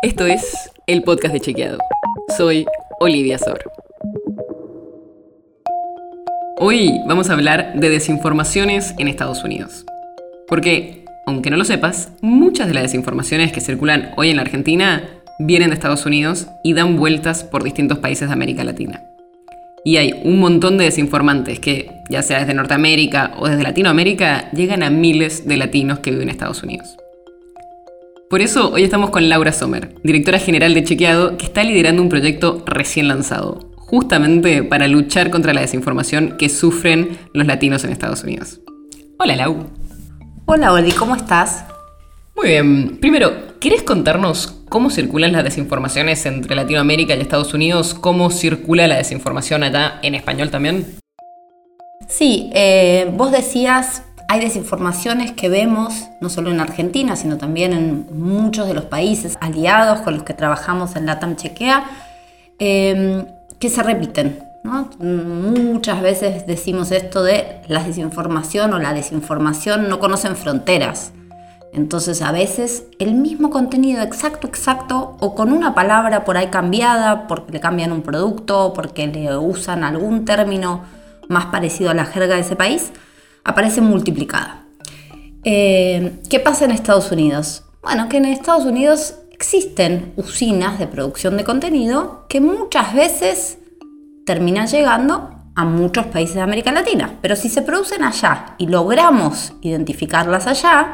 Esto es el podcast de Chequeado. Soy Olivia Sor. Hoy vamos a hablar de desinformaciones en Estados Unidos. Porque, aunque no lo sepas, muchas de las desinformaciones que circulan hoy en la Argentina vienen de Estados Unidos y dan vueltas por distintos países de América Latina. Y hay un montón de desinformantes que, ya sea desde Norteamérica o desde Latinoamérica, llegan a miles de latinos que viven en Estados Unidos. Por eso hoy estamos con Laura Sommer, directora general de Chequeado, que está liderando un proyecto recién lanzado, justamente para luchar contra la desinformación que sufren los latinos en Estados Unidos. Hola Lau. Hola Oli, ¿cómo estás? Muy bien. Primero, ¿querés contarnos cómo circulan las desinformaciones entre Latinoamérica y Estados Unidos? ¿Cómo circula la desinformación allá en español también? Sí, eh, vos decías hay desinformaciones que vemos, no solo en Argentina, sino también en muchos de los países aliados con los que trabajamos en LATAM Chequea, em, que se repiten. Muchas veces decimos esto de la desinformación o la desinformación no conocen fronteras. Entonces a veces el mismo contenido exacto, exacto, o con una palabra por ahí cambiada, porque le cambian un producto, porque le usan algún término más parecido a la jerga de ese país, aparece multiplicada. Eh, ¿Qué pasa en Estados Unidos? Bueno, que en Estados Unidos existen usinas de producción de contenido que muchas veces terminan llegando a muchos países de América Latina. Pero si se producen allá y logramos identificarlas allá,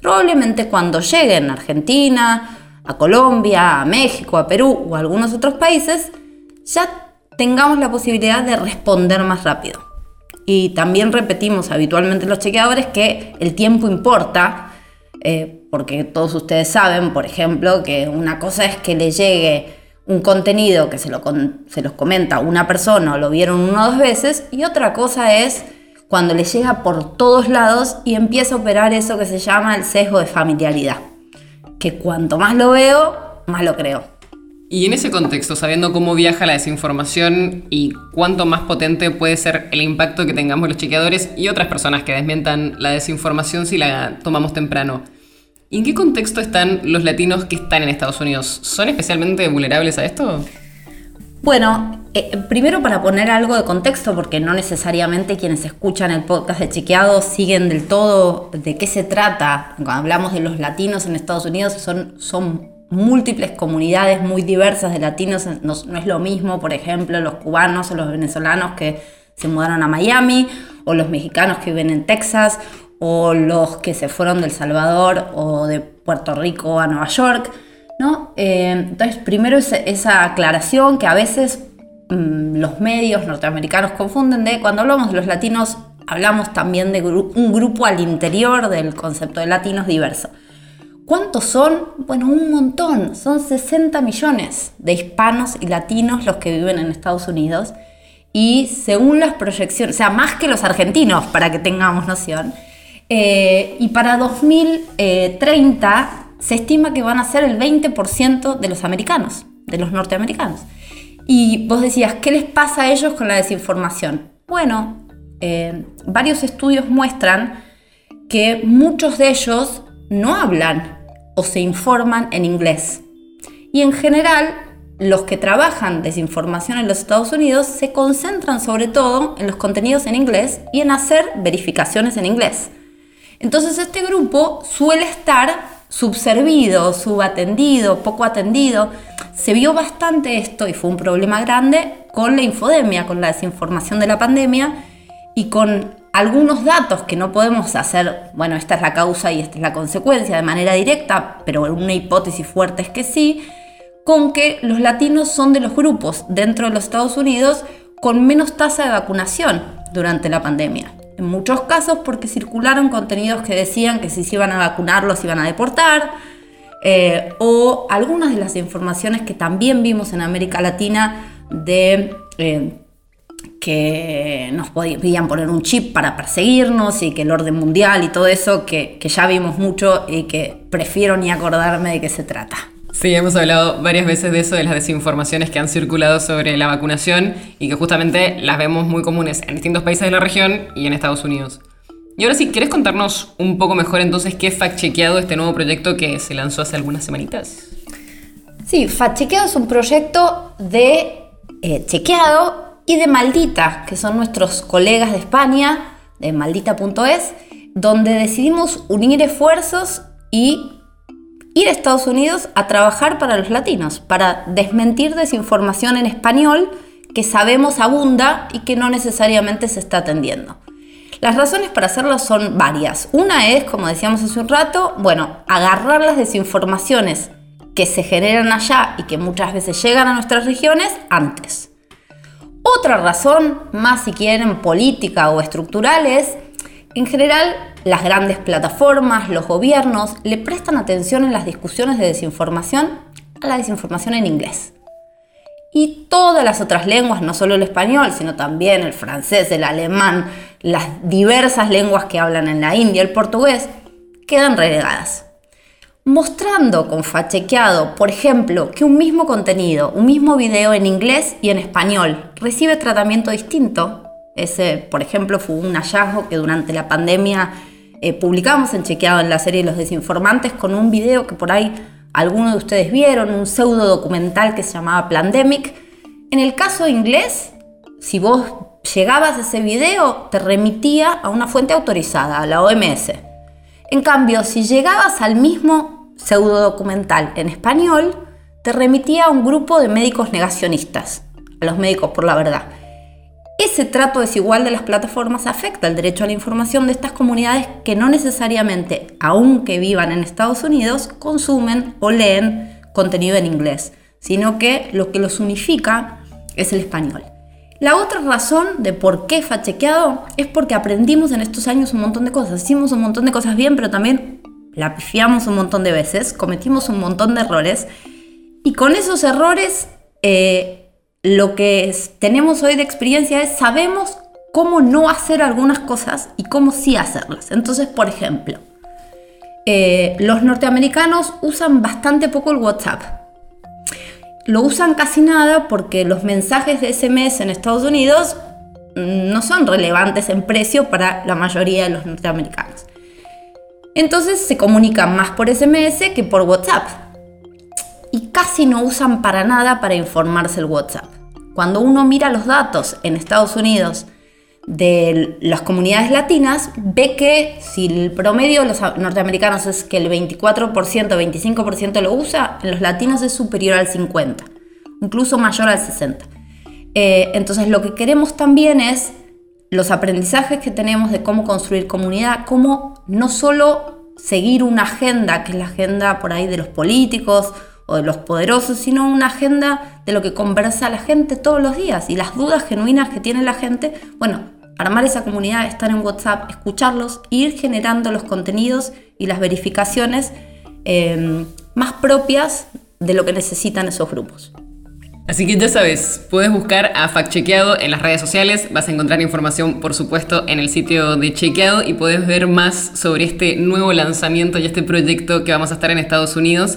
probablemente cuando lleguen a Argentina, a Colombia, a México, a Perú o a algunos otros países, ya tengamos la posibilidad de responder más rápido. Y también repetimos habitualmente los chequeadores que el tiempo importa, eh, porque todos ustedes saben, por ejemplo, que una cosa es que le llegue un contenido que se, lo se los comenta una persona o lo vieron una o dos veces, y otra cosa es cuando le llega por todos lados y empieza a operar eso que se llama el sesgo de familiaridad, que cuanto más lo veo, más lo creo. Y en ese contexto, sabiendo cómo viaja la desinformación y cuánto más potente puede ser el impacto que tengamos los chequeadores y otras personas que desmientan la desinformación si la tomamos temprano, ¿en qué contexto están los latinos que están en Estados Unidos? ¿Son especialmente vulnerables a esto? Bueno, eh, primero para poner algo de contexto, porque no necesariamente quienes escuchan el podcast de Chequeado siguen del todo de qué se trata. Cuando hablamos de los latinos en Estados Unidos, son, son múltiples comunidades muy diversas de latinos. No, es lo mismo, por ejemplo, los cubanos o los venezolanos que se mudaron a Miami, o los mexicanos que viven en Texas, o los que se fueron del Salvador o de Puerto Rico a Nueva York. ¿no? Eh, entonces, primero esa aclaración que a veces mm, los medios norteamericanos confunden de cuando hablamos de los latinos, hablamos también de un grupo al interior del concepto de latinos diverso. ¿Cuántos son? Bueno, un montón. Son 60 millones de hispanos y latinos los que viven en Estados Unidos. Y según las proyecciones, o sea, más que los argentinos, para que tengamos noción. Eh, y para 2030 se estima que van a ser el 20% de los americanos, de los norteamericanos. Y vos decías, ¿qué les pasa a ellos con la desinformación? Bueno, eh, varios estudios muestran que muchos de ellos no hablan o se informan en inglés. Y en general, los que trabajan desinformación en los Estados Unidos se concentran sobre todo en los contenidos en inglés y en hacer verificaciones en inglés. Entonces este grupo suele estar subservido, subatendido, poco atendido. Se vio bastante esto y fue un problema grande con la infodemia, con la desinformación de la pandemia y con algunos datos que no podemos hacer, bueno, esta es la causa y esta es la consecuencia de manera directa, pero una hipótesis fuerte es que sí, con que los latinos son de los grupos dentro de los Estados Unidos con menos tasa de vacunación durante la pandemia. En muchos casos porque circularon contenidos que decían que si se iban a vacunar los iban a deportar, eh, o algunas de las informaciones que también vimos en América Latina de eh, que nos podían poner un chip para perseguirnos y que el orden mundial y todo eso que, ya vimos mucho y que prefiero ni acordarme de qué se trata. Sí, hemos hablado varias veces de eso, de las desinformaciones que han circulado sobre la vacunación y que justamente las vemos muy comunes en distintos países de la región y en Estados Unidos. Y ahora sí, ¿querés contarnos un poco mejor entonces qué fact-chequeado este nuevo proyecto que se lanzó hace algunas semanitas? Sí, Fachequeado es un proyecto de eh, chequeado y de Maldita, que son nuestros colegas de España, de maldita.es, donde decidimos unir esfuerzos y ir a Estados Unidos a trabajar para los latinos, para desmentir desinformación en español que sabemos abunda y que no necesariamente se está atendiendo. Las razones para hacerlo son varias. Una es, como decíamos hace un rato, bueno, agarrar las desinformaciones que se generan allá y que muchas veces llegan a nuestras regiones antes. Otra razón, más si quieren política o estructural, es, en general, las grandes plataformas, los gobiernos, le prestan atención en las discusiones de desinformación a la desinformación en inglés. Y todas las otras lenguas, no solo el español, sino también el francés, el alemán, las diversas lenguas que hablan en la India, el portugués, quedan relegadas. Mostrando con fachequeado, por ejemplo, que un mismo contenido, un mismo video en inglés y en español recibe tratamiento distinto. Ese, por ejemplo, fue un hallazgo que durante la pandemia eh, publicamos en Chequeado en la serie Los Desinformantes con un video que por ahí algunos de ustedes vieron, un pseudo documental que se llamaba Plandemic. En el caso inglés, si vos llegabas a ese video, te remitía a una fuente autorizada, a la OMS. En cambio, si llegabas al mismo pseudo documental en español, te remitía a un grupo de médicos negacionistas, a los médicos por la verdad. Ese trato desigual de las plataformas afecta el derecho a la información de estas comunidades que no necesariamente, aunque vivan en Estados Unidos, consumen o leen contenido en inglés, sino que lo que los unifica es el español. La otra razón de por qué fachequeado es porque aprendimos en estos años un montón de cosas. Hicimos un montón de cosas bien, pero también la pifiamos un montón de veces, cometimos un montón de errores. Y con esos errores eh, lo que tenemos hoy de experiencia es sabemos cómo no hacer algunas cosas y cómo sí hacerlas. Entonces, por ejemplo, eh, los norteamericanos usan bastante poco el WhatsApp. Lo usan casi nada porque los mensajes de SMS en Estados Unidos no son relevantes en precio para la mayoría de los norteamericanos. Entonces se comunican más por SMS que por WhatsApp y casi no usan para nada para informarse el WhatsApp. Cuando uno mira los datos en Estados Unidos de las comunidades latinas, ve que si el promedio de los norteamericanos es que el 24%, 25% lo usa, en los latinos es superior al 50%, incluso mayor al 60%. Eh, entonces lo que queremos también es los aprendizajes que tenemos de cómo construir comunidad, cómo no solo seguir una agenda, que es la agenda por ahí de los políticos o de los poderosos, sino una agenda de lo que conversa la gente todos los días y las dudas genuinas que tiene la gente. Bueno, armar esa comunidad, estar en WhatsApp, escucharlos, ir generando los contenidos y las verificaciones eh, más propias de lo que necesitan esos grupos. Así que ya sabes, puedes buscar a Fact Chequeado en las redes sociales, vas a encontrar información por supuesto en el sitio de Chequeado y puedes ver más sobre este nuevo lanzamiento y este proyecto que vamos a estar en Estados Unidos,